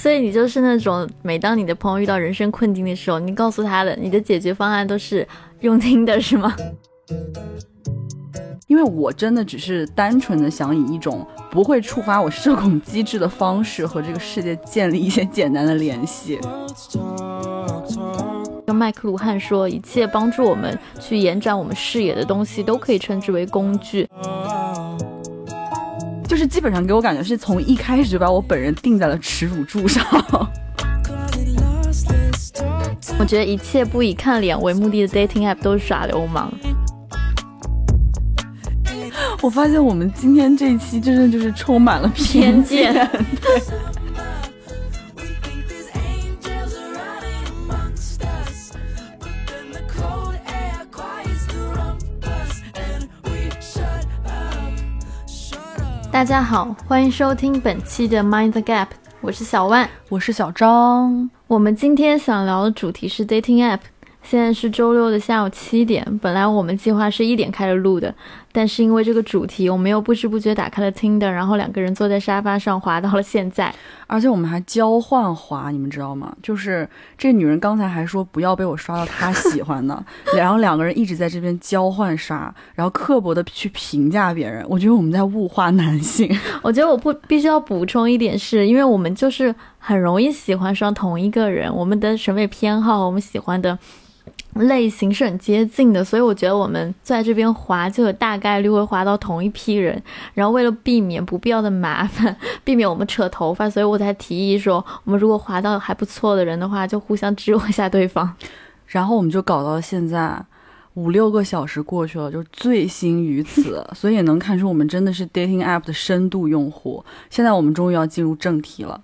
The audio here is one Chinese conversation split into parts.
所以你就是那种，每当你的朋友遇到人生困境的时候，你告诉他的，你的解决方案都是用听的，是吗？因为我真的只是单纯的想以一种不会触发我社恐机制的方式和这个世界建立一些简单的联系。跟麦克卢汉说，一切帮助我们去延展我们视野的东西，都可以称之为工具。就是基本上给我感觉是从一开始就把我本人定在了耻辱柱上。我觉得一切不以看脸为目的的 dating app 都是耍流氓。我发现我们今天这一期真的就是充满了偏见。大家好，欢迎收听本期的 Mind the Gap，我是小万，我是小张。我们今天想聊的主题是 dating app。现在是周六的下午七点，本来我们计划是一点开始录的，但是因为这个主题，我们又不知不觉打开了 Tinder，然后两个人坐在沙发上滑到了现在，而且我们还交换滑，你们知道吗？就是这女人刚才还说不要被我刷到她喜欢的，然后两个人一直在这边交换刷，然后刻薄的去评价别人，我觉得我们在物化男性。我觉得我不必须要补充一点，是因为我们就是很容易喜欢上同一个人，我们的审美偏好，我们喜欢的。类型是很接近的，所以我觉得我们在这边滑就有大概率会滑到同一批人。然后为了避免不必要的麻烦，避免我们扯头发，所以我才提议说，我们如果滑到还不错的人的话，就互相支援一下对方。然后我们就搞到现在，五六个小时过去了，就醉心于此，所以也能看出我们真的是 dating app 的深度用户。现在我们终于要进入正题了。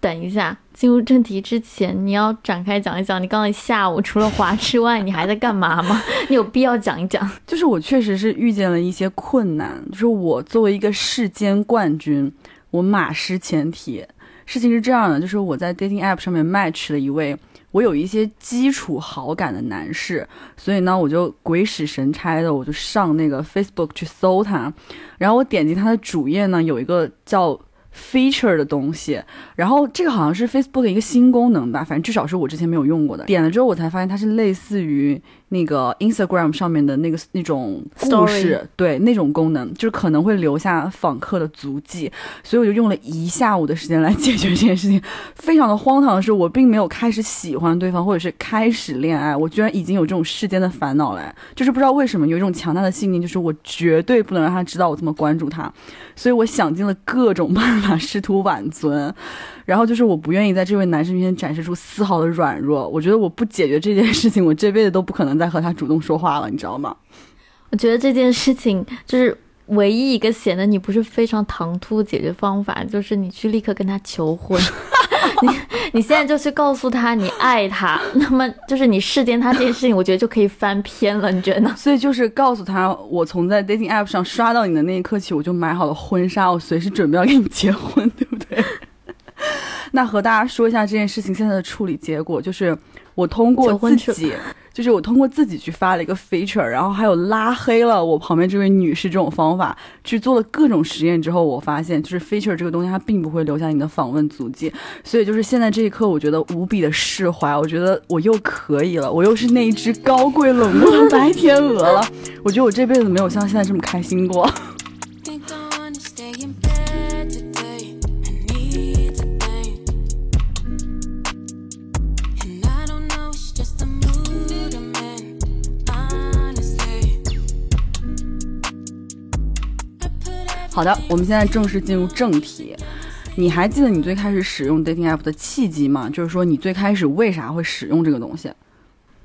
等一下，进入正题之前，你要展开讲一讲，你刚才下午除了滑之外，你还在干嘛吗？你有必要讲一讲？就是我确实是遇见了一些困难，就是我作为一个世间冠军，我马失前蹄。事情是这样的，就是我在 dating app 上面 match 了一位我有一些基础好感的男士，所以呢，我就鬼使神差的，我就上那个 Facebook 去搜他，然后我点击他的主页呢，有一个叫。Feature 的东西，然后这个好像是 Facebook 的一个新功能吧，反正至少是我之前没有用过的。点了之后，我才发现它是类似于。那个 Instagram 上面的那个那种故事，对那种功能，就是可能会留下访客的足迹，所以我就用了一下午的时间来解决这件事情。非常的荒唐的是，我并没有开始喜欢对方，或者是开始恋爱，我居然已经有这种世间的烦恼了，就是不知道为什么有一种强大的信念，就是我绝对不能让他知道我这么关注他，所以我想尽了各种办法试图挽尊。然后就是我不愿意在这位男生面前展示出丝毫的软弱，我觉得我不解决这件事情，我这辈子都不可能再和他主动说话了，你知道吗？我觉得这件事情就是唯一一个显得你不是非常唐突的解决方法，就是你去立刻跟他求婚，你你现在就去告诉他你爱他，那么就是你世间他这件事情，我觉得就可以翻篇了，你觉得呢？所以就是告诉他，我从在 dating app 上刷到你的那一刻起，我就买好了婚纱，我随时准备要跟你结婚，对不对？那和大家说一下这件事情现在的处理结果，就是我通过自己，就是我通过自己去发了一个 feature，然后还有拉黑了我旁边这位女士这种方法去做了各种实验之后，我发现就是 feature 这个东西它并不会留下你的访问足迹，所以就是现在这一刻，我觉得无比的释怀，我觉得我又可以了，我又是那一只高贵冷漠的白天鹅了，我觉得我这辈子没有像现在这么开心过。好的，我们现在正式进入正题。你还记得你最开始使用 dating app 的契机吗？就是说你最开始为啥会使用这个东西？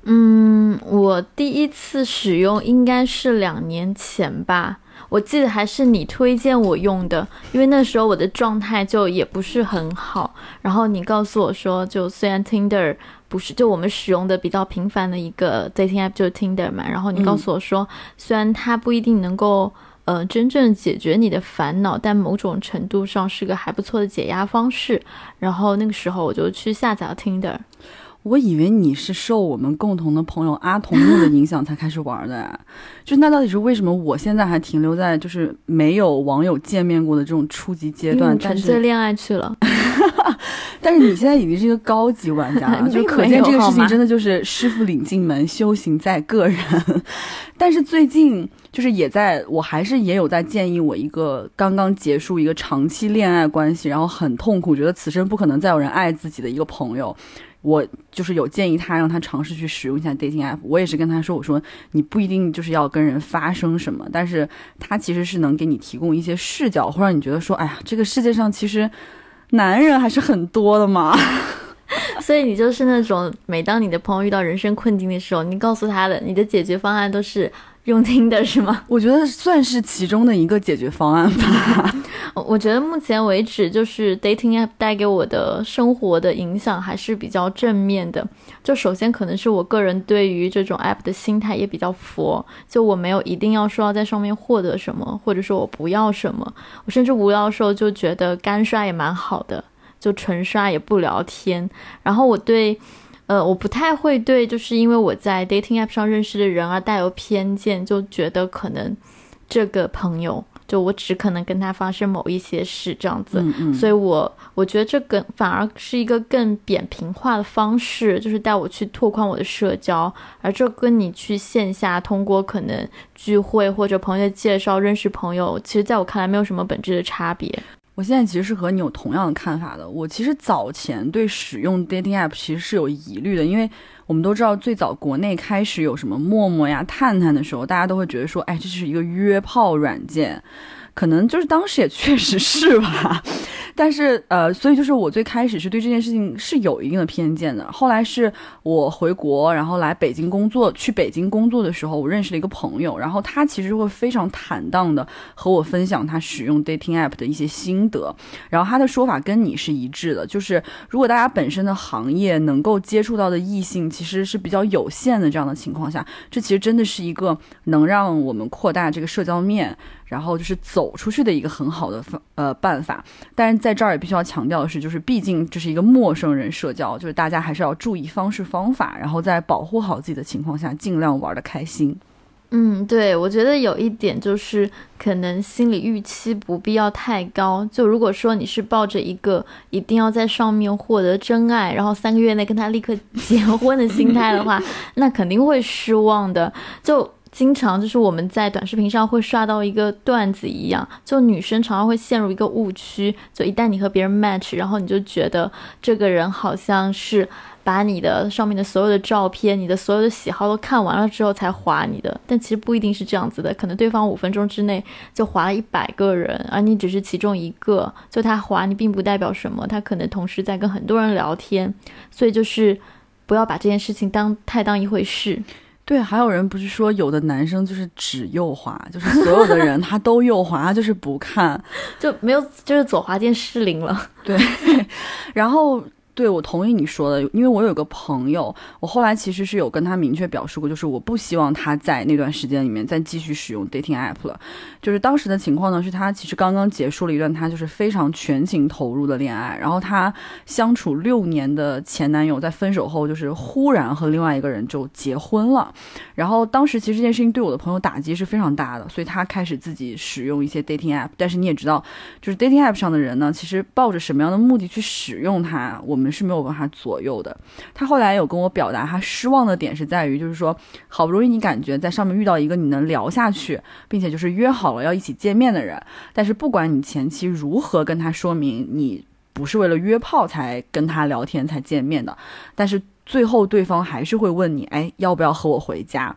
嗯，我第一次使用应该是两年前吧。我记得还是你推荐我用的，因为那时候我的状态就也不是很好。然后你告诉我说，就虽然 Tinder 不是就我们使用的比较频繁的一个 dating app 就是 Tinder 嘛，然后你告诉我说，虽然它不一定能够。呃，真正解决你的烦恼，但某种程度上是个还不错的解压方式。然后那个时候我就去下载了 Tinder。我以为你是受我们共同的朋友阿童木的影响才开始玩的，就那到底是为什么？我现在还停留在就是没有网友见面过的这种初级阶段，沉醉恋爱去了。但是你现在已经是一个高级玩家了，就可见这个事情真的就是师傅领进门，修行在个人。但是最近就是也在我还是也有在建议我一个刚刚结束一个长期恋爱关系，然后很痛苦，觉得此生不可能再有人爱自己的一个朋友。我就是有建议他，让他尝试去使用一下 dating app。我也是跟他说，我说你不一定就是要跟人发生什么，但是他其实是能给你提供一些视角，会让你觉得说，哎呀，这个世界上其实男人还是很多的嘛。所以你就是那种，每当你的朋友遇到人生困境的时候，你告诉他的，你的解决方案都是。用听的是吗？我觉得算是其中的一个解决方案吧。我觉得目前为止，就是 dating app 带给我的生活的影响还是比较正面的。就首先可能是我个人对于这种 app 的心态也比较佛，就我没有一定要说要在上面获得什么，或者说我不要什么。我甚至无聊的时候就觉得干刷也蛮好的，就纯刷也不聊天。然后我对。呃，我不太会对，就是因为我在 dating app 上认识的人而带有偏见，就觉得可能这个朋友就我只可能跟他发生某一些事这样子，所以我我觉得这个反而是一个更扁平化的方式，就是带我去拓宽我的社交，而这跟你去线下通过可能聚会或者朋友介绍认识朋友，其实在我看来没有什么本质的差别。我现在其实是和你有同样的看法的。我其实早前对使用 dating app 其实是有疑虑的，因为我们都知道最早国内开始有什么陌陌呀、探探的时候，大家都会觉得说，哎，这是一个约炮软件，可能就是当时也确实是吧。但是，呃，所以就是我最开始是对这件事情是有一定的偏见的。后来是我回国，然后来北京工作，去北京工作的时候，我认识了一个朋友，然后他其实会非常坦荡的和我分享他使用 dating app 的一些心得。然后他的说法跟你是一致的，就是如果大家本身的行业能够接触到的异性其实是比较有限的这样的情况下，这其实真的是一个能让我们扩大这个社交面。然后就是走出去的一个很好的方呃办法，但是在这儿也必须要强调的是，就是毕竟这是一个陌生人社交，就是大家还是要注意方式方法，然后在保护好自己的情况下，尽量玩的开心。嗯，对，我觉得有一点就是可能心理预期不必要太高。就如果说你是抱着一个一定要在上面获得真爱，然后三个月内跟他立刻结婚的心态的话，那肯定会失望的。就。经常就是我们在短视频上会刷到一个段子一样，就女生常常会陷入一个误区，就一旦你和别人 match，然后你就觉得这个人好像是把你的上面的所有的照片、你的所有的喜好都看完了之后才划你的，但其实不一定是这样子的，可能对方五分钟之内就划了一百个人，而你只是其中一个，就他划你并不代表什么，他可能同时在跟很多人聊天，所以就是不要把这件事情当太当一回事。对，还有人不是说有的男生就是只右滑，就是所有的人他都右滑，他就是不看，就没有就是左滑键失灵了。对，然后。对，我同意你说的，因为我有个朋友，我后来其实是有跟他明确表示过，就是我不希望他在那段时间里面再继续使用 dating app 了。就是当时的情况呢，是他其实刚刚结束了一段他就是非常全情投入的恋爱，然后他相处六年的前男友在分手后，就是忽然和另外一个人就结婚了。然后当时其实这件事情对我的朋友打击是非常大的，所以他开始自己使用一些 dating app。但是你也知道，就是 dating app 上的人呢，其实抱着什么样的目的去使用它，我们。是没有办法左右的。他后来有跟我表达，他失望的点是在于，就是说，好不容易你感觉在上面遇到一个你能聊下去，并且就是约好了要一起见面的人，但是不管你前期如何跟他说明你不是为了约炮才跟他聊天才见面的，但是最后对方还是会问你，哎，要不要和我回家？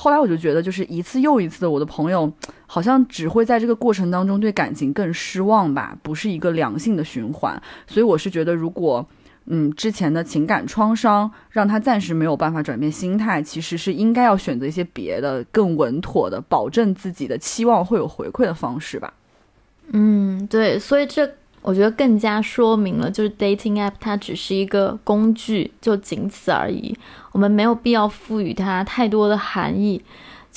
后来我就觉得，就是一次又一次的，我的朋友好像只会在这个过程当中对感情更失望吧，不是一个良性的循环。所以我是觉得，如果嗯，之前的情感创伤让他暂时没有办法转变心态，其实是应该要选择一些别的更稳妥的，保证自己的期望会有回馈的方式吧。嗯，对，所以这我觉得更加说明了，就是 dating app 它只是一个工具，就仅此而已，我们没有必要赋予它太多的含义。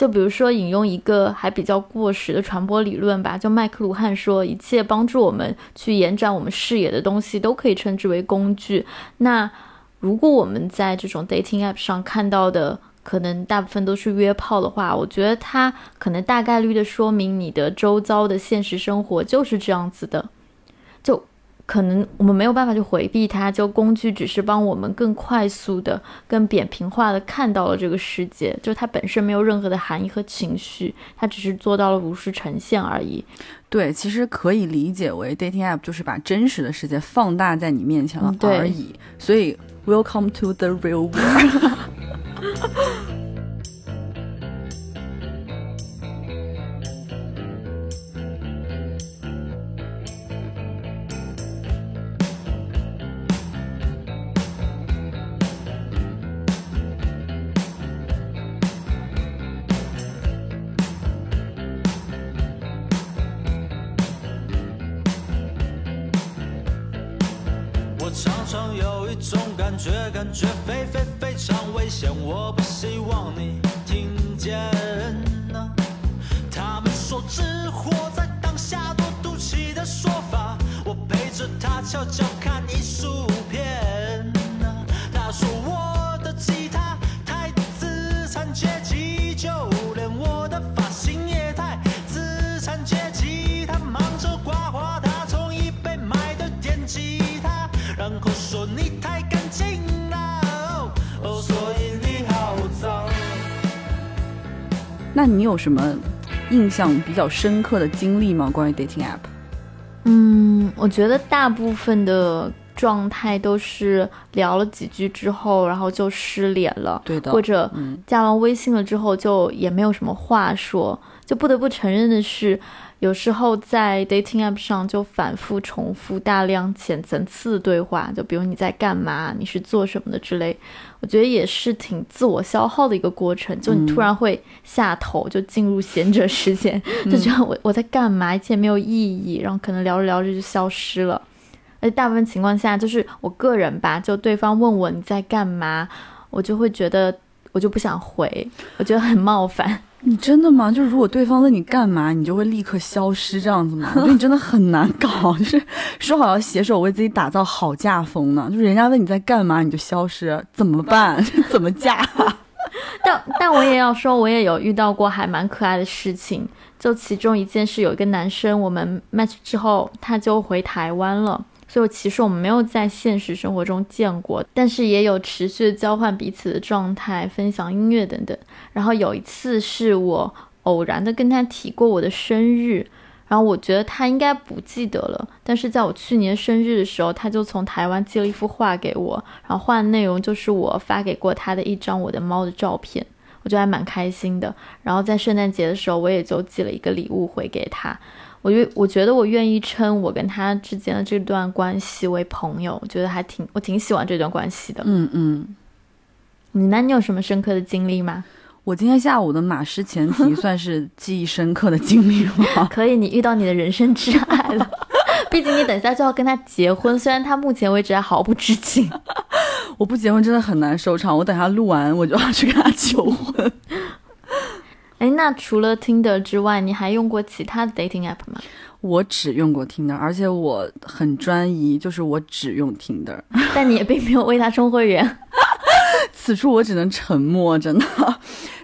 就比如说引用一个还比较过时的传播理论吧，就麦克卢汉说，一切帮助我们去延展我们视野的东西都可以称之为工具。那如果我们在这种 dating app 上看到的，可能大部分都是约炮的话，我觉得它可能大概率的说明你的周遭的现实生活就是这样子的。就。可能我们没有办法去回避它，就工具只是帮我们更快速的、更扁平化的看到了这个世界，就它本身没有任何的含义和情绪，它只是做到了如实呈现而已。对，其实可以理解为 dating app 就是把真实的世界放大在你面前了而已。所以，welcome to the real world。感觉感觉非非非常危险，我不希望你听见。他们说只活在当下多赌气的说法，我陪着他悄悄看艺术片。他说我的吉他那你有什么印象比较深刻的经历吗？关于 dating app？嗯，我觉得大部分的状态都是聊了几句之后，然后就失联了，对的，或者加完微信了之后就也没有什么话说。就不得不承认的是。有时候在 dating app 上就反复重复大量浅层次的对话，就比如你在干嘛，你是做什么的之类，我觉得也是挺自我消耗的一个过程。就你突然会下头，就进入闲者时间，就觉得我我在干嘛，一切没有意义，然后可能聊着聊着就消失了。而且大部分情况下，就是我个人吧，就对方问我你在干嘛，我就会觉得我就不想回，我觉得很冒犯。你真的吗？就是如果对方问你干嘛，你就会立刻消失这样子吗？我觉得你真的很难搞，就是说好要携手为自己打造好嫁风呢，就是人家问你在干嘛，你就消失，怎么办？怎么嫁？但但我也要说，我也有遇到过还蛮可爱的事情。就其中一件事，有一个男生，我们 match 之后，他就回台湾了。所以其实我们没有在现实生活中见过，但是也有持续交换彼此的状态，分享音乐等等。然后有一次是我偶然的跟他提过我的生日，然后我觉得他应该不记得了。但是在我去年生日的时候，他就从台湾寄了一幅画给我，然后画的内容就是我发给过他的一张我的猫的照片，我觉得还蛮开心的。然后在圣诞节的时候，我也就寄了一个礼物回给他。我觉我觉得我愿意称我跟他之间的这段关系为朋友，我觉得还挺我挺喜欢这段关系的。嗯嗯，你那你有什么深刻的经历吗？我今天下午的马失前蹄 算是记忆深刻的经历吗？可以，你遇到你的人生挚爱了。毕竟你等下就要跟他结婚，虽然他目前为止还毫不知情。我不结婚真的很难收场，我等下录完我就要去跟他求婚。哎，那除了 Tinder 之外，你还用过其他的 dating app 吗？我只用过 Tinder，而且我很专一，就是我只用 Tinder。但你也并没有为他充会员。此处我只能沉默，真的。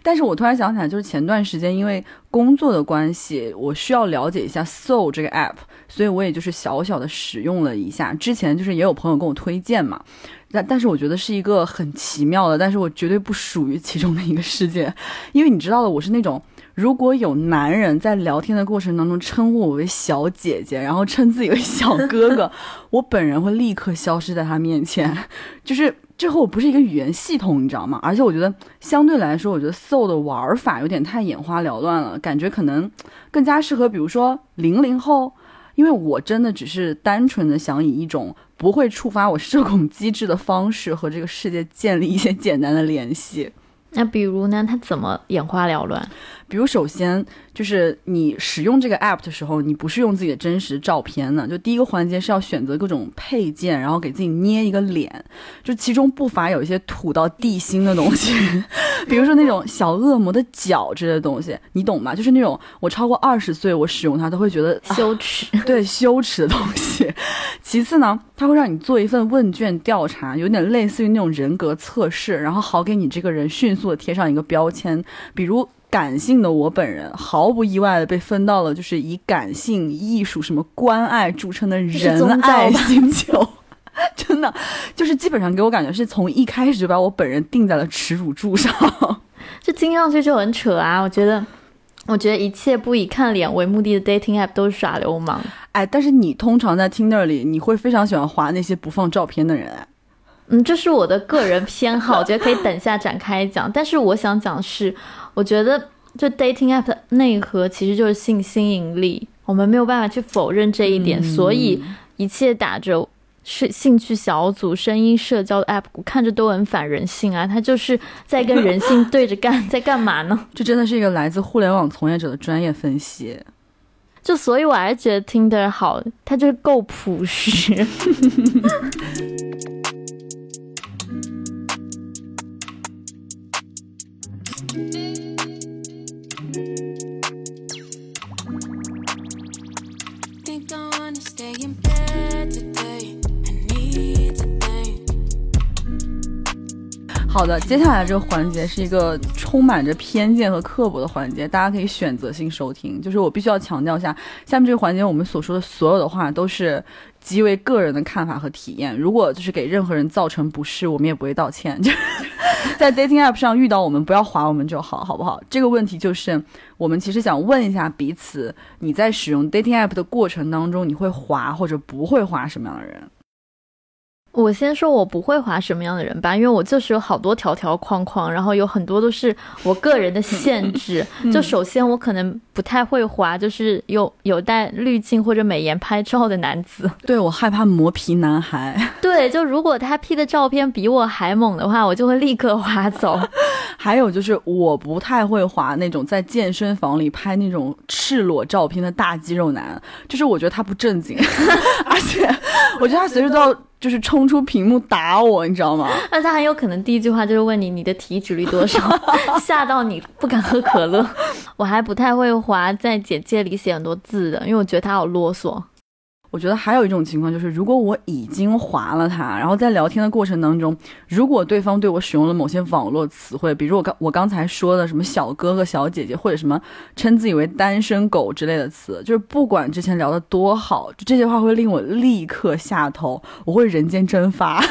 但是我突然想起来，就是前段时间因为工作的关系，我需要了解一下 Soul 这个 app，所以我也就是小小的使用了一下。之前就是也有朋友跟我推荐嘛。但但是我觉得是一个很奇妙的，但是我绝对不属于其中的一个世界，因为你知道的，我是那种如果有男人在聊天的过程当中称呼我为小姐姐，然后称自己为小哥哥，我本人会立刻消失在他面前，就是这和我不是一个语言系统，你知道吗？而且我觉得相对来说，我觉得 so 的玩法有点太眼花缭乱了，感觉可能更加适合比如说零零后，因为我真的只是单纯的想以一种。不会触发我社恐机制的方式和这个世界建立一些简单的联系。那比如呢？他怎么眼花缭乱？比如首先。就是你使用这个 app 的时候，你不是用自己的真实照片呢。就第一个环节是要选择各种配件，然后给自己捏一个脸，就其中不乏有一些土到地心的东西，比如说那种小恶魔的脚之类的东西，你懂吗？就是那种我超过二十岁我使用它都会觉得羞耻，对羞耻的东西。其次呢，它会让你做一份问卷调查，有点类似于那种人格测试，然后好给你这个人迅速的贴上一个标签，比如。感性的我本人毫不意外的被分到了就是以感性、艺术、什么关爱著称的仁爱星球。真的，就是基本上给我感觉是从一开始就把我本人定在了耻辱柱上。这听上去就很扯啊！我觉得，我觉得一切不以看脸为目的的 dating app 都是耍流氓。哎，但是你通常在 Tinder 里，你会非常喜欢划那些不放照片的人。哎，嗯，这是我的个人偏好，我觉得可以等下展开讲。但是我想讲是，我觉得就 dating app 的内核其实就是性吸引力，我们没有办法去否认这一点，所以一切打着。是兴趣小组、声音社交的 app，看着都很反人性啊！它就是在跟人性对着干，在干嘛呢？这真的是一个来自互联网从业者的专业分析。就所以我还是觉得 Tinder 好，它就是够朴实。好的，接下来这个环节是一个充满着偏见和刻薄的环节，大家可以选择性收听。就是我必须要强调一下，下面这个环节我们所说的所有的话都是极为个人的看法和体验。如果就是给任何人造成不适，我们也不会道歉。就 在 dating app 上遇到我们，不要划我们就好，好不好？这个问题就是我们其实想问一下彼此：你在使用 dating app 的过程当中，你会划或者不会划什么样的人？我先说，我不会划什么样的人吧，因为我就是有好多条条框框，然后有很多都是我个人的限 制。就首先，我可能不太会划，就是有有带滤镜或者美颜拍照的男子。对我害怕磨皮男孩。对，就如果他 P 的照片比我还猛的话，我就会立刻划走。还有就是，我不太会划那种在健身房里拍那种赤裸照片的大肌肉男，就是我觉得他不正经，而且我觉得他随时都要。就是冲出屏幕打我，你知道吗？那他很有可能第一句话就是问你你的体脂率多少，吓到你不敢喝可乐。我还不太会划在简介里写很多字的，因为我觉得他好啰嗦。我觉得还有一种情况就是，如果我已经划了他，然后在聊天的过程当中，如果对方对我使用了某些网络词汇，比如我刚我刚才说的什么小哥哥、小姐姐，或者什么称自己为单身狗之类的词，就是不管之前聊的多好，就这些话会令我立刻下头，我会人间蒸发。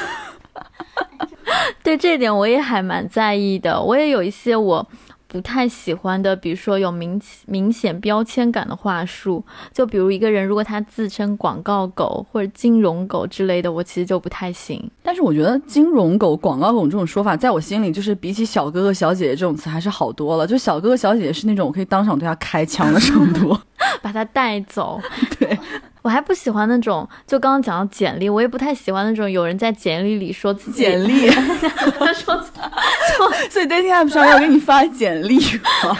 对这点我也还蛮在意的，我也有一些我。不太喜欢的，比如说有明明显标签感的话术，就比如一个人如果他自称广告狗或者金融狗之类的，我其实就不太行。但是我觉得金融狗、广告狗这种说法，在我心里就是比起小哥哥、小姐姐这种词还是好多了。就小哥哥、小姐姐是那种我可以当场对他开枪的程度，把他带走。对。我还不喜欢那种，就刚刚讲到简历，我也不太喜欢那种有人在简历里说自己简历，说错 所以 dating app 上要给你发简历吗？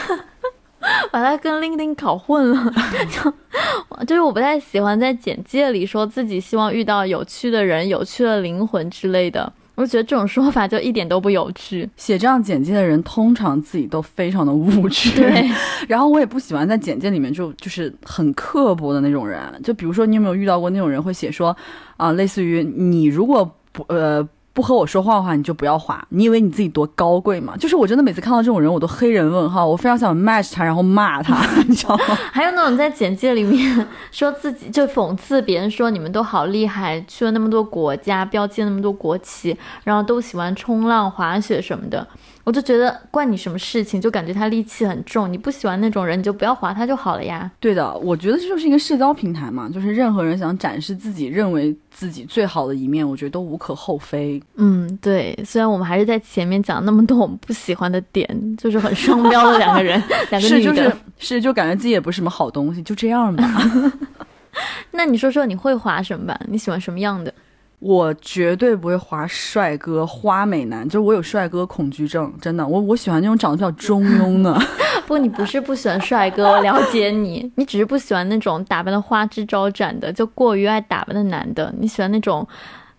把它跟 LinkedIn 搞混了，就就是我不太喜欢在简介里说自己希望遇到有趣的人、有趣的灵魂之类的。我觉得这种说法就一点都不有趣。写这样简介的人，通常自己都非常的无趣。对，然后我也不喜欢在简介里面就就是很刻薄的那种人。就比如说，你有没有遇到过那种人会写说，啊，类似于你如果不呃。不和我说话的话，你就不要滑。你以为你自己多高贵吗？就是我真的每次看到这种人，我都黑人问号。我非常想 match 他，然后骂他，你知道吗？还有那种在简介里面说自己就讽刺别人说你们都好厉害，去了那么多国家，标记那么多国旗，然后都喜欢冲浪、滑雪什么的。我就觉得怪你什么事情，就感觉他戾气很重。你不喜欢那种人，你就不要划他就好了呀。对的，我觉得这就是一个社交平台嘛，就是任何人想展示自己认为自己最好的一面，我觉得都无可厚非。嗯，对。虽然我们还是在前面讲那么多我们不喜欢的点，就是很双标的两个人，两个女的，是是就感觉自己也不是什么好东西，就这样吧。那你说说你会划什么吧？你喜欢什么样的？我绝对不会划帅哥、花美男，就是我有帅哥恐惧症，真的。我我喜欢那种长得比较中庸的。不，你不是不喜欢帅哥，我了解你，你只是不喜欢那种打扮的花枝招展的，就过于爱打扮的男的。你喜欢那种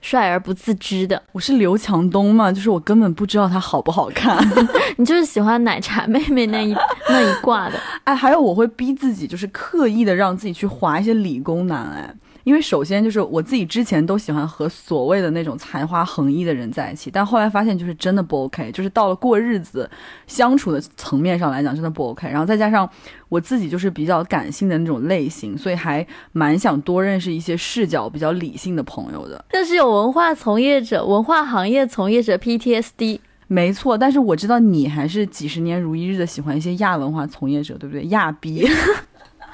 帅而不自知的。我是刘强东嘛，就是我根本不知道他好不好看。你就是喜欢奶茶妹妹那一那一挂的。哎，还有我会逼自己，就是刻意的让自己去划一些理工男，哎。因为首先就是我自己之前都喜欢和所谓的那种才华横溢的人在一起，但后来发现就是真的不 OK，就是到了过日子相处的层面上来讲真的不 OK。然后再加上我自己就是比较感性的那种类型，所以还蛮想多认识一些视角比较理性的朋友的。但是有文化从业者、文化行业从业者 PTSD。没错，但是我知道你还是几十年如一日的喜欢一些亚文化从业者，对不对？亚逼。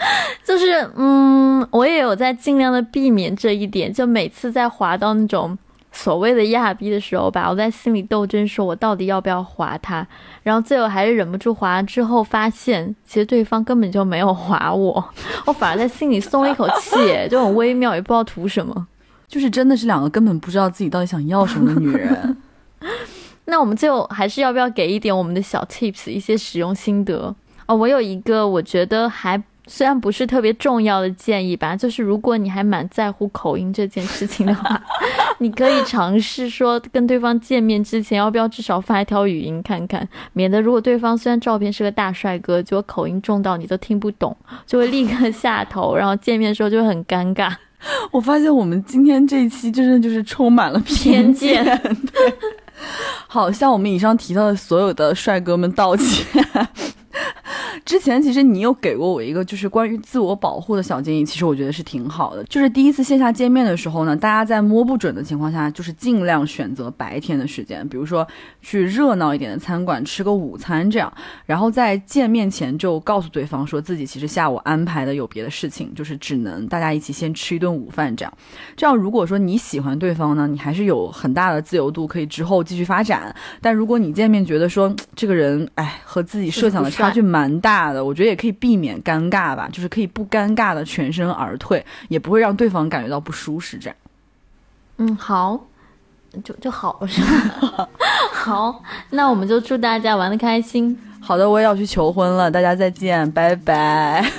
就是，嗯，我也有在尽量的避免这一点。就每次在滑到那种所谓的亚逼的时候吧，我在心里斗争，说我到底要不要滑他。然后最后还是忍不住滑，之后发现其实对方根本就没有滑我，我反而在心里松了一口气，就很微妙，也不知道图什么。就是真的是两个根本不知道自己到底想要什么的女人。那我们最后还是要不要给一点我们的小 tips，一些使用心得哦？我有一个我觉得还虽然不是特别重要的建议吧，就是如果你还蛮在乎口音这件事情的话，你可以尝试说跟对方见面之前，要不要至少发一条语音看看，免得如果对方虽然照片是个大帅哥，结果口音重到你都听不懂，就会立刻下头，然后见面的时候就会很尴尬。我发现我们今天这一期真的就是充满了偏见，对。好，像我们以上提到的所有的帅哥们道歉。之前其实你有给过我一个就是关于自我保护的小建议，其实我觉得是挺好的。就是第一次线下见面的时候呢，大家在摸不准的情况下，就是尽量选择白天的时间，比如说去热闹一点的餐馆吃个午餐这样。然后在见面前就告诉对方说自己其实下午安排的有别的事情，就是只能大家一起先吃一顿午饭这样。这样如果说你喜欢对方呢，你还是有很大的自由度可以之后继续发展。但如果你见面觉得说这个人哎和自己设想的差距蛮大。的，我觉得也可以避免尴尬吧，就是可以不尴尬的全身而退，也不会让对方感觉到不舒适。这样，嗯，好，就就好是吧？好，那我们就祝大家玩的开心。好的，我也要去求婚了，大家再见，拜拜。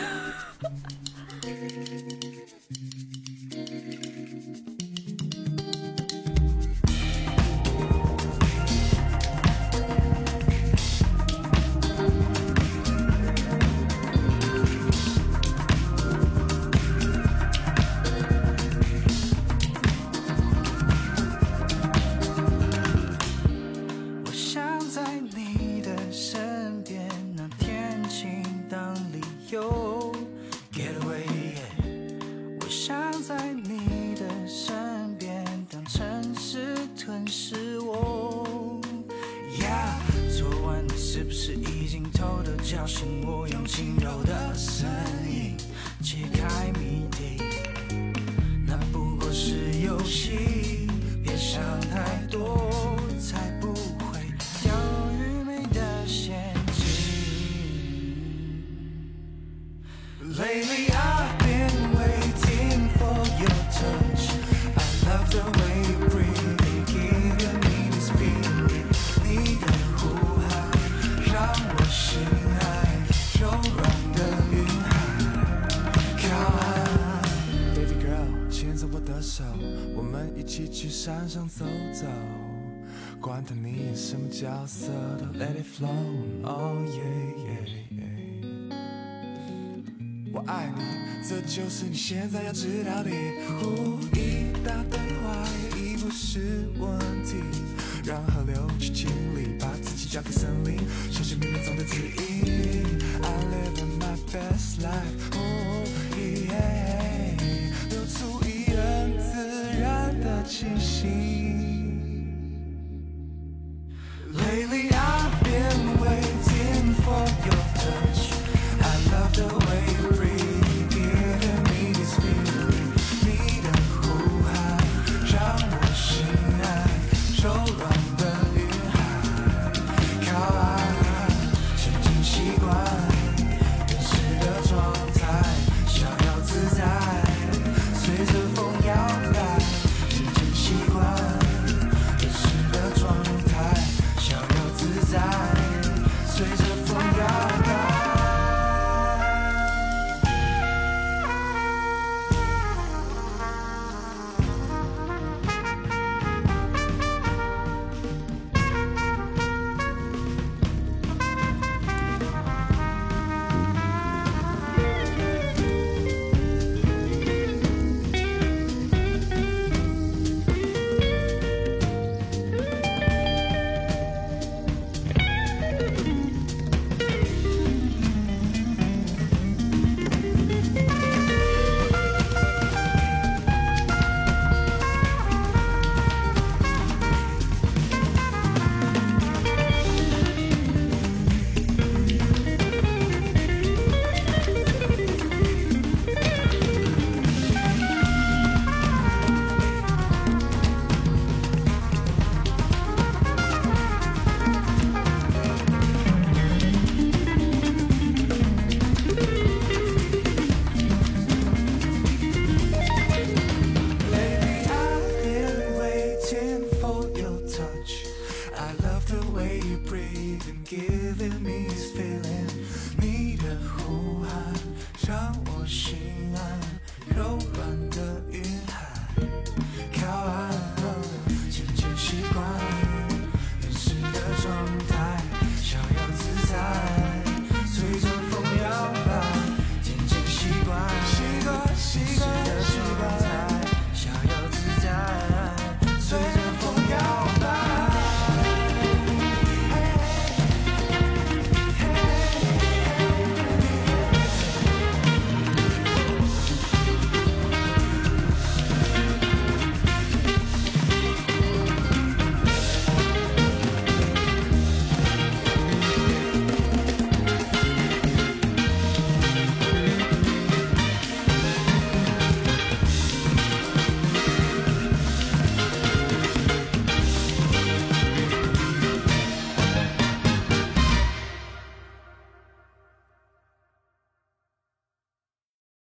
城市吞噬我呀，昨晚你是不是已经偷偷叫醒我，用轻柔的声音解开谜底？那不过是游戏。一起去山上走走，管他你演什么角色，都 let it flow。Oh yeah yeah yeah。我爱你，这就是你现在要知道的。无意打断怀已不是问题，让河流去清理，把自己交给森林，相信冥冥中的指引。I live my best life。see